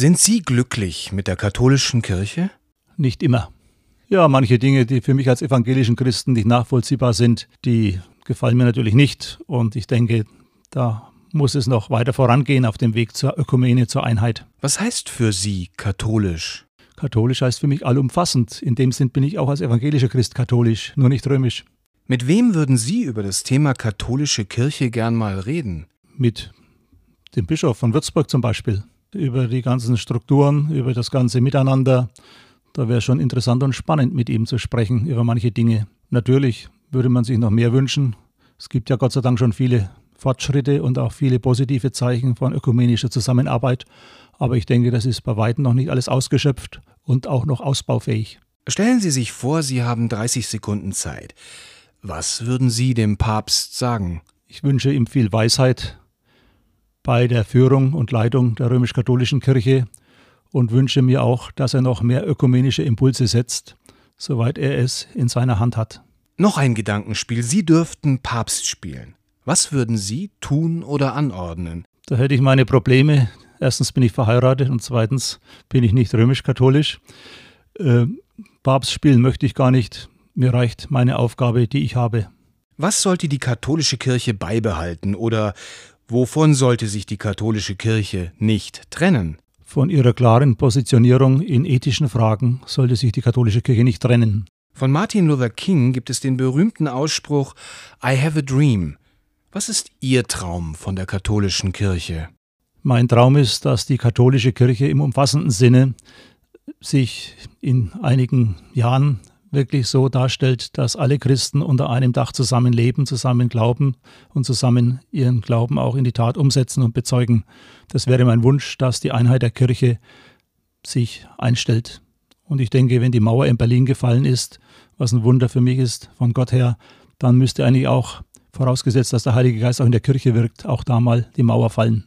Sind Sie glücklich mit der katholischen Kirche? Nicht immer. Ja, manche Dinge, die für mich als evangelischen Christen nicht nachvollziehbar sind, die gefallen mir natürlich nicht. Und ich denke, da muss es noch weiter vorangehen auf dem Weg zur Ökumene, zur Einheit. Was heißt für Sie katholisch? Katholisch heißt für mich allumfassend. In dem Sinn bin ich auch als evangelischer Christ katholisch, nur nicht römisch. Mit wem würden Sie über das Thema katholische Kirche gern mal reden? Mit dem Bischof von Würzburg zum Beispiel. Über die ganzen Strukturen, über das ganze Miteinander. Da wäre schon interessant und spannend, mit ihm zu sprechen über manche Dinge. Natürlich würde man sich noch mehr wünschen. Es gibt ja Gott sei Dank schon viele Fortschritte und auch viele positive Zeichen von ökumenischer Zusammenarbeit. Aber ich denke, das ist bei weitem noch nicht alles ausgeschöpft und auch noch ausbaufähig. Stellen Sie sich vor, Sie haben 30 Sekunden Zeit. Was würden Sie dem Papst sagen? Ich wünsche ihm viel Weisheit bei der Führung und Leitung der römisch-katholischen Kirche und wünsche mir auch, dass er noch mehr ökumenische Impulse setzt, soweit er es in seiner Hand hat. Noch ein Gedankenspiel. Sie dürften Papst spielen. Was würden Sie tun oder anordnen? Da hätte ich meine Probleme. Erstens bin ich verheiratet und zweitens bin ich nicht römisch-katholisch. Äh, Papst spielen möchte ich gar nicht. Mir reicht meine Aufgabe, die ich habe. Was sollte die katholische Kirche beibehalten oder wovon sollte sich die katholische Kirche nicht trennen? Von ihrer klaren Positionierung in ethischen Fragen sollte sich die katholische Kirche nicht trennen. Von Martin Luther King gibt es den berühmten Ausspruch I have a dream. Was ist Ihr Traum von der katholischen Kirche? Mein Traum ist, dass die katholische Kirche im umfassenden Sinne sich in einigen Jahren wirklich so darstellt, dass alle Christen unter einem Dach zusammen leben, zusammen glauben und zusammen ihren Glauben auch in die Tat umsetzen und bezeugen. Das wäre mein Wunsch, dass die Einheit der Kirche sich einstellt. Und ich denke, wenn die Mauer in Berlin gefallen ist, was ein Wunder für mich ist von Gott her, dann müsste eigentlich auch, vorausgesetzt, dass der Heilige Geist auch in der Kirche wirkt, auch da mal die Mauer fallen.